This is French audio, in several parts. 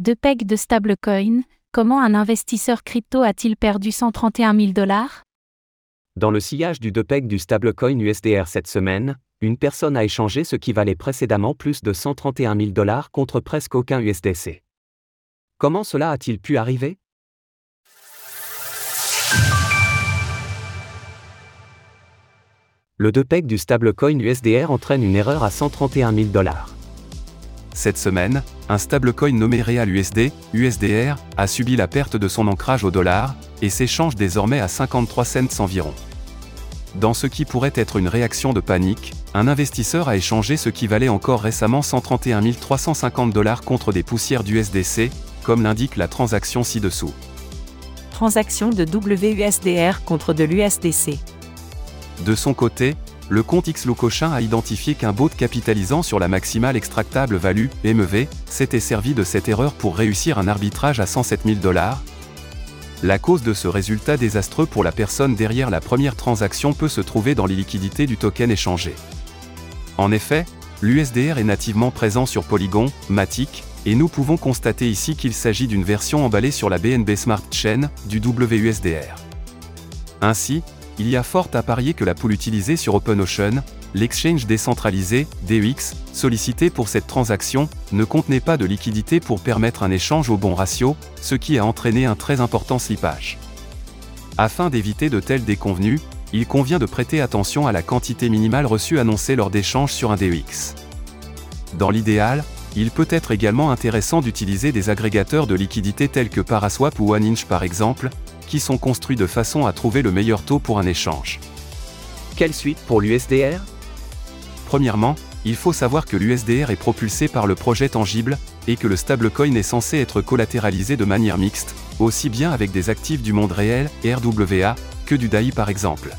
Deux pegs de stablecoin, comment un investisseur crypto a-t-il perdu 131 000 dollars? Dans le sillage du DPEG du stablecoin USDR cette semaine, une personne a échangé ce qui valait précédemment plus de 131 000 dollars contre presque aucun USDC. Comment cela a-t-il pu arriver? Le DPEG du stablecoin USDR entraîne une erreur à 131 000 dollars. Cette semaine, un stablecoin nommé RealUSD, USDR, a subi la perte de son ancrage au dollar, et s'échange désormais à 53 cents environ. Dans ce qui pourrait être une réaction de panique, un investisseur a échangé ce qui valait encore récemment 131 350 dollars contre des poussières d'USDC, comme l'indique la transaction ci-dessous. Transaction de WUSDR contre de l'USDC. De son côté, le compte Xloocochin a identifié qu'un bot capitalisant sur la maximale extractable value, MEV, s'était servi de cette erreur pour réussir un arbitrage à 107 000 dollars. La cause de ce résultat désastreux pour la personne derrière la première transaction peut se trouver dans les liquidités du token échangé. En effet, l'USDR est nativement présent sur Polygon, Matic, et nous pouvons constater ici qu'il s'agit d'une version emballée sur la BNB Smart Chain, du WUSDR. Ainsi, il y a fort à parier que la poule utilisée sur OpenOcean, l'exchange décentralisé, DEX, sollicité pour cette transaction, ne contenait pas de liquidité pour permettre un échange au bon ratio, ce qui a entraîné un très important slippage. Afin d'éviter de telles déconvenues, il convient de prêter attention à la quantité minimale reçue annoncée lors d'échanges sur un DEX. Dans l'idéal, il peut être également intéressant d'utiliser des agrégateurs de liquidités tels que Paraswap ou OneInch par exemple, qui sont construits de façon à trouver le meilleur taux pour un échange. Quelle suite pour l'USDR Premièrement, il faut savoir que l'USDR est propulsé par le projet tangible, et que le stablecoin est censé être collatéralisé de manière mixte, aussi bien avec des actifs du monde réel, RWA, que du DAI par exemple.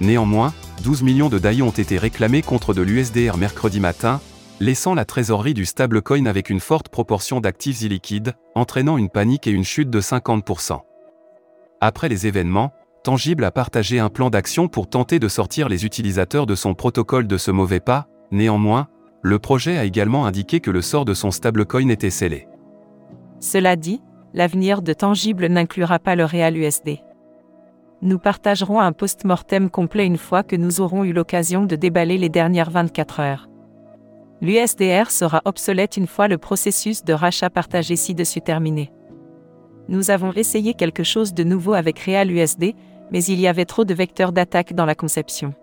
Néanmoins, 12 millions de DAI ont été réclamés contre de l'USDR mercredi matin, laissant la trésorerie du stablecoin avec une forte proportion d'actifs illiquides, entraînant une panique et une chute de 50%. Après les événements, Tangible a partagé un plan d'action pour tenter de sortir les utilisateurs de son protocole de ce mauvais pas, néanmoins, le projet a également indiqué que le sort de son stablecoin était scellé. Cela dit, l'avenir de Tangible n'inclura pas le Real USD. Nous partagerons un post-mortem complet une fois que nous aurons eu l'occasion de déballer les dernières 24 heures. L'USDR sera obsolète une fois le processus de rachat partagé ci-dessus terminé. Nous avons essayé quelque chose de nouveau avec Real USD, mais il y avait trop de vecteurs d'attaque dans la conception.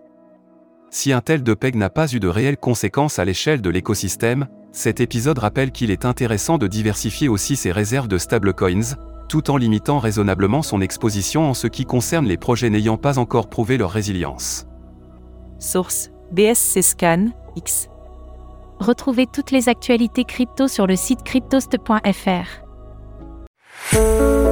Si un tel DPEG n'a pas eu de réelles conséquences à l'échelle de l'écosystème, cet épisode rappelle qu'il est intéressant de diversifier aussi ses réserves de stablecoins, tout en limitant raisonnablement son exposition en ce qui concerne les projets n'ayant pas encore prouvé leur résilience. Source BSC Scan X. Retrouvez toutes les actualités crypto sur le site cryptost.fr. Thank you.